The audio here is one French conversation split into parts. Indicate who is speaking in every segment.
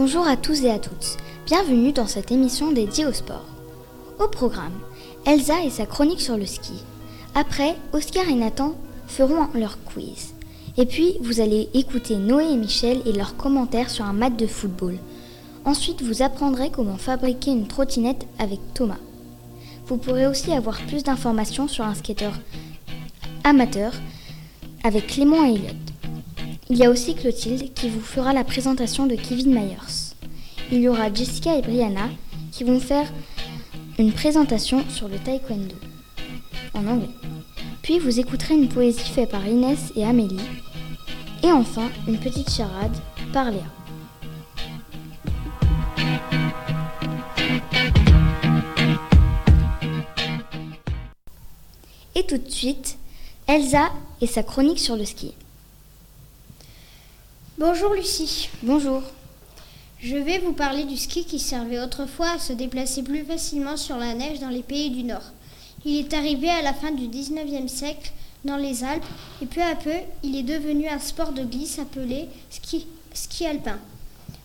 Speaker 1: Bonjour à tous et à toutes. Bienvenue dans cette émission dédiée au sport. Au programme, Elsa et sa chronique sur le ski. Après, Oscar et Nathan feront leur quiz. Et puis, vous allez écouter Noé et Michel et leurs commentaires sur un match de football. Ensuite, vous apprendrez comment fabriquer une trottinette avec Thomas. Vous pourrez aussi avoir plus d'informations sur un skater amateur avec Clément et Elliot. Il y a aussi Clotilde qui vous fera la présentation de Kevin Myers. Il y aura Jessica et Brianna qui vont faire une présentation sur le taekwondo en anglais. Puis vous écouterez une poésie faite par Inès et Amélie. Et enfin, une petite charade par Léa. Et tout de suite, Elsa et sa chronique sur le ski.
Speaker 2: Bonjour Lucie.
Speaker 1: Bonjour.
Speaker 2: Je vais vous parler du ski qui servait autrefois à se déplacer plus facilement sur la neige dans les pays du Nord. Il est arrivé à la fin du 19e siècle dans les Alpes et peu à peu, il est devenu un sport de glisse appelé ski, ski alpin.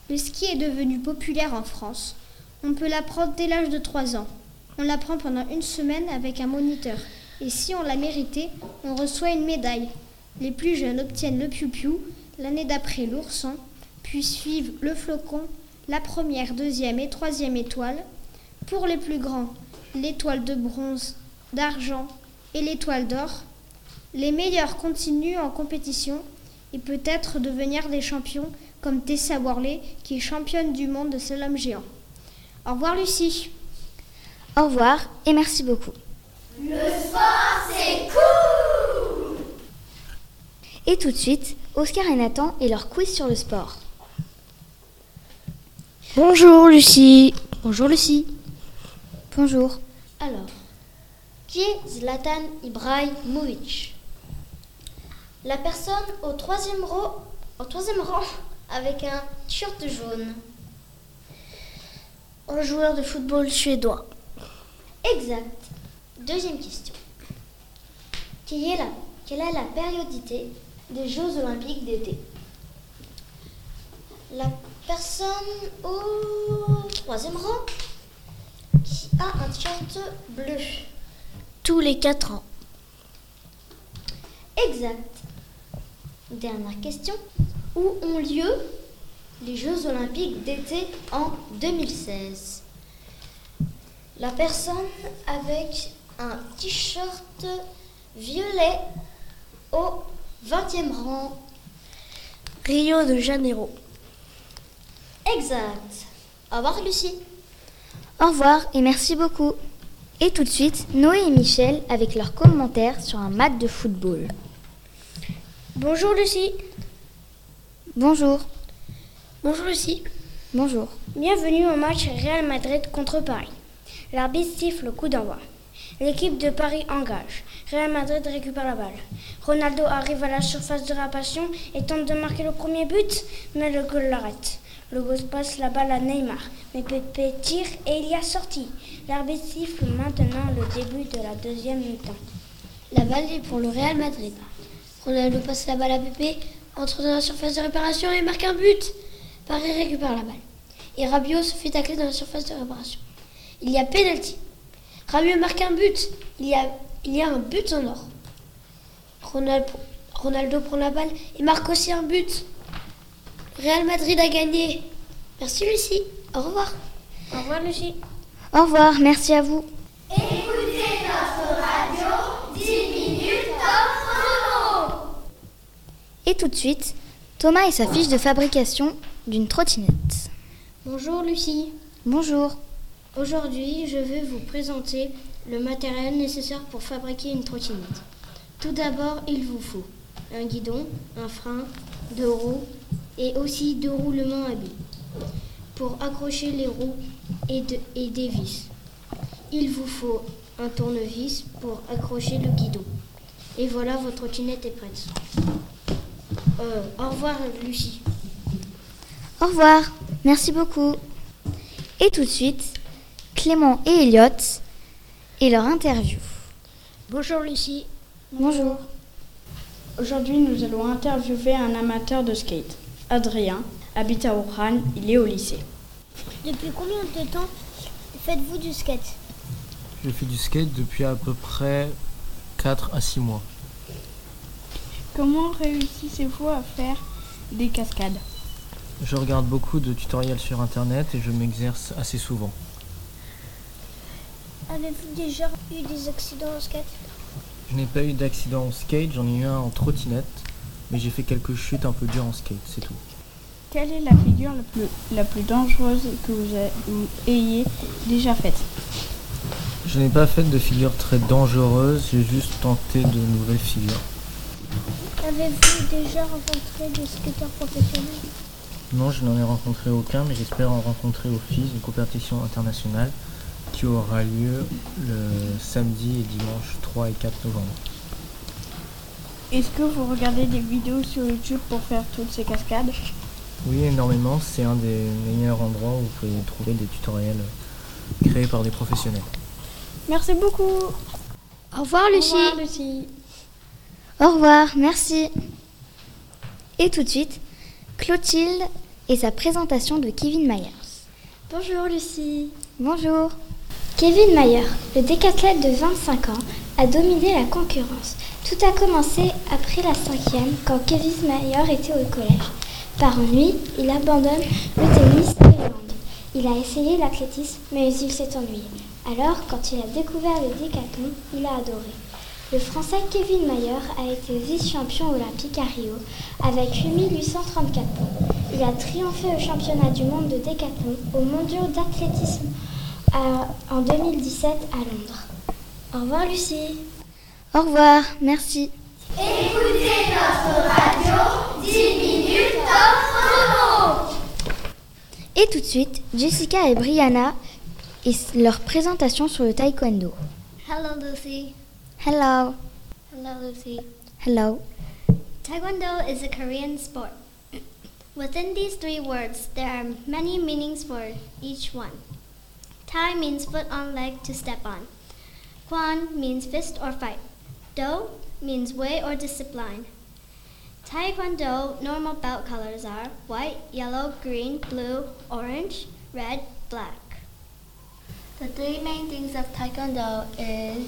Speaker 2: Le ski est devenu populaire en France. On peut l'apprendre dès l'âge de 3 ans. On l'apprend pendant une semaine avec un moniteur. Et si on l'a mérité, on reçoit une médaille. Les plus jeunes obtiennent le piou-piou, l'année d'après l'ourson, puis suivent le flocon, la première, deuxième et troisième étoile. Pour les plus grands, l'étoile de bronze, d'argent et l'étoile d'or. Les meilleurs continuent en compétition et peut-être devenir des champions comme Tessa Worley qui est championne du monde de slalom géant. Au revoir Lucie.
Speaker 1: Au revoir et merci beaucoup.
Speaker 3: Le sport, c'est cool
Speaker 1: Et tout de suite, Oscar et Nathan et leur quiz sur le sport.
Speaker 4: Bonjour Lucie. Bonjour Lucie.
Speaker 1: Bonjour.
Speaker 5: Alors, qui est Zlatan Ibrahimovic? La personne au troisième, rang, au troisième rang avec un t-shirt jaune.
Speaker 4: Un joueur de football suédois.
Speaker 5: Exact. Deuxième question. Quelle est la, quelle est la périodité des Jeux olympiques d'été La personne au troisième rang qui a un t-shirt bleu.
Speaker 4: Tous les quatre ans.
Speaker 5: Exact. Dernière question. Où ont lieu les Jeux olympiques d'été en 2016 La personne avec un t-shirt violet au 20e rang.
Speaker 4: Rio de Janeiro.
Speaker 5: Exact. Au revoir Lucie.
Speaker 1: Au revoir et merci beaucoup. Et tout de suite, Noé et Michel avec leurs commentaires sur un match de football.
Speaker 2: Bonjour Lucie.
Speaker 1: Bonjour.
Speaker 2: Bonjour Lucie.
Speaker 1: Bonjour.
Speaker 2: Bienvenue au match Real Madrid contre Paris. L'arbitre siffle le coup d'envoi. L'équipe de Paris engage. Real Madrid récupère la balle. Ronaldo arrive à la surface de réparation et tente de marquer le premier but, mais le goal l'arrête. Le gosse passe la balle à Neymar, mais Pepe tire et il y a sorti. L'arbitre siffle maintenant le début de la deuxième mi-temps.
Speaker 6: La balle est pour le Real Madrid. Ronaldo passe la balle à Pepe, entre dans la surface de réparation et marque un but. Paris récupère la balle. Et Rabiot se fait tacler dans la surface de réparation. Il y a pénalty. Rabiot marque un but. Il y a, il y a un but en or. Ronaldo, Ronaldo prend la balle et marque aussi un but. Real Madrid a gagné. Merci Lucie. Au revoir.
Speaker 2: Au revoir Lucie.
Speaker 1: Au revoir, merci à vous.
Speaker 3: Écoutez notre radio 10 minutes top chrono.
Speaker 1: Et tout de suite, Thomas et sa fiche de fabrication d'une trottinette.
Speaker 2: Bonjour Lucie.
Speaker 1: Bonjour.
Speaker 2: Aujourd'hui, je vais vous présenter le matériel nécessaire pour fabriquer une trottinette. Tout d'abord, il vous faut un guidon, un frein, deux roues et aussi deux roulements à billes pour accrocher les roues et, de- et des vis. Il vous faut un tournevis pour accrocher le guidon. Et voilà, votre trottinette est prête. Euh, au revoir Lucie.
Speaker 1: Au revoir, merci beaucoup. Et tout de suite, Clément et Elliot et leur interview.
Speaker 4: Bonjour Lucie.
Speaker 1: Bonjour.
Speaker 7: Aujourd'hui, nous allons interviewer un amateur de skate, Adrien. habite à Wuhan, il est au lycée.
Speaker 2: Depuis combien de temps faites-vous du skate?
Speaker 8: Je fais du skate depuis à peu près 4 à 6 mois.
Speaker 7: Comment réussissez-vous à faire des cascades?
Speaker 8: Je regarde beaucoup de tutoriels sur internet et je m'exerce assez souvent.
Speaker 2: Avez-vous déjà eu des accidents au skate?
Speaker 8: Je n'ai pas eu d'accident au skate, j'en ai eu un en trottinette, mais j'ai fait quelques chutes un peu dures en skate, c'est tout.
Speaker 7: Quelle est la figure la plus, la plus dangereuse que vous, a- vous ayez déjà faite?
Speaker 8: Je n'ai pas fait de figure très dangereuse, j'ai juste tenté de nouvelles figures.
Speaker 2: Avez-vous déjà rencontré des skateurs professionnels?
Speaker 8: Non, je n'en ai rencontré aucun, mais j'espère en rencontrer au FIS, une compétition internationale qui aura lieu le samedi et dimanche 3 et 4 novembre.
Speaker 7: Est-ce que vous regardez des vidéos sur YouTube pour faire toutes ces cascades?
Speaker 8: Oui, énormément, c'est un des meilleurs endroits où vous pouvez trouver des tutoriels créés par des professionnels.
Speaker 7: Merci beaucoup
Speaker 1: Au revoir Lucie.
Speaker 7: Au revoir, Lucie.
Speaker 1: Au revoir, merci. Et tout de suite, Clotilde et sa présentation de Kevin Myers.
Speaker 6: Bonjour Lucie.
Speaker 1: Bonjour. Kevin Mayer, le décathlète de 25 ans, a dominé la concurrence. Tout a commencé après la cinquième, quand Kevin Mayer était au collège. Par ennui, il abandonne le tennis et le hand. Il a essayé l'athlétisme, mais il s'est ennuyé. Alors, quand il a découvert le décathlon, il a adoré. Le Français Kevin Mayer a été vice-champion olympique à Rio avec 8834 points. Il a triomphé au championnat du monde de décathlon aux mondiaux d'athlétisme à- en 2017 à Londres. Au revoir Lucie. Au revoir, merci.
Speaker 3: Écoutez notre radio 10 minutes top chrono.
Speaker 1: Et tout de suite, Jessica et Brianna et leur présentation sur le taekwondo.
Speaker 2: Hello Lucy.
Speaker 1: Hello.
Speaker 2: Hello Lucy.
Speaker 1: Hello.
Speaker 2: Taekwondo is a Korean sport. Within these three words, there are many meanings for each one. Tai means foot on leg to step on. Kwan means fist or fight. Do means way or discipline. Taekwondo normal belt colors are white, yellow, green, blue, orange, red, black.
Speaker 5: The three main things of Taekwondo is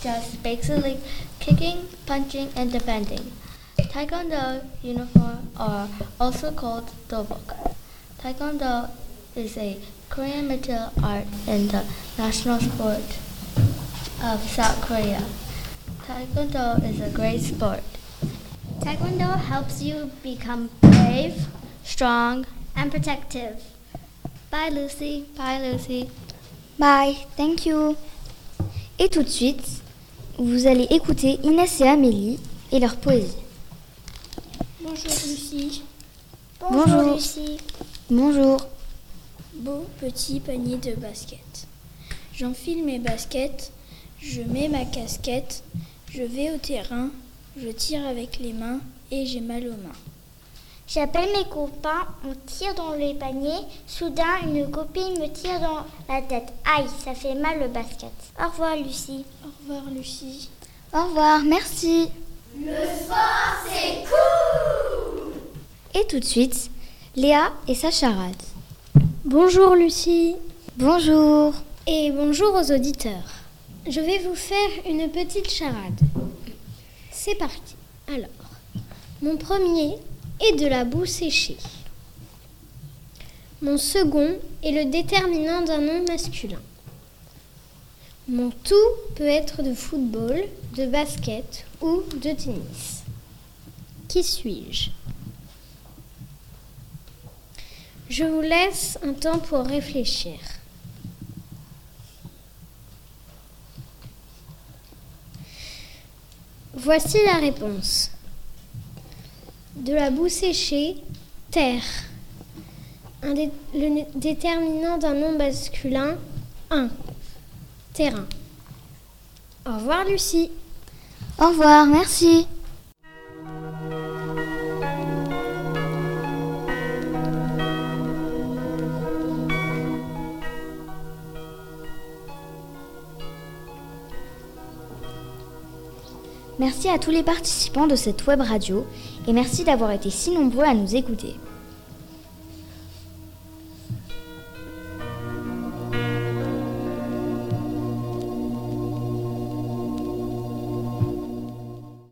Speaker 5: just basically kicking, punching, and defending. Taekwondo uniform are also called dobok. Taekwondo is a Korean martial art and the national sport of South Korea. Taekwondo is a great sport.
Speaker 2: Taekwondo helps you become brave, strong, and protective. Bye, Lucy.
Speaker 5: Bye, Lucy.
Speaker 1: Bye, thank you. Et tout de suite, vous allez écouter Inès et Amélie et leur poésie.
Speaker 4: Bonjour Lucie.
Speaker 1: Bonjour.
Speaker 2: Lucy.
Speaker 1: Bonjour.
Speaker 4: Beau petit panier de baskets. J'enfile mes baskets, je mets ma casquette, je vais au terrain, je tire avec les mains et j'ai mal aux mains.
Speaker 2: J'appelle mes copains, on tire dans les paniers. Soudain, une copine me tire dans la tête. Aïe, ça fait mal le basket. Au revoir, Lucie.
Speaker 4: Au revoir Lucie.
Speaker 1: Au revoir, merci.
Speaker 3: Le sport, c'est cool.
Speaker 1: Et tout de suite, Léa et sa charade.
Speaker 2: Bonjour, Lucie.
Speaker 1: Bonjour.
Speaker 2: Et bonjour aux auditeurs. Je vais vous faire une petite charade. C'est parti. Alors, mon premier est de la boue séchée. Mon second est le déterminant d'un nom masculin. Mon tout peut être de football, de basket ou de tennis. Qui suis-je? Je vous laisse un temps pour réfléchir. Voici la réponse. De la boue séchée, terre. Un le déterminant d'un nom masculin, 1. Terrain. Au revoir Lucie.
Speaker 1: Au revoir, merci. Merci à tous les participants de cette web radio et merci d'avoir été si nombreux à nous écouter.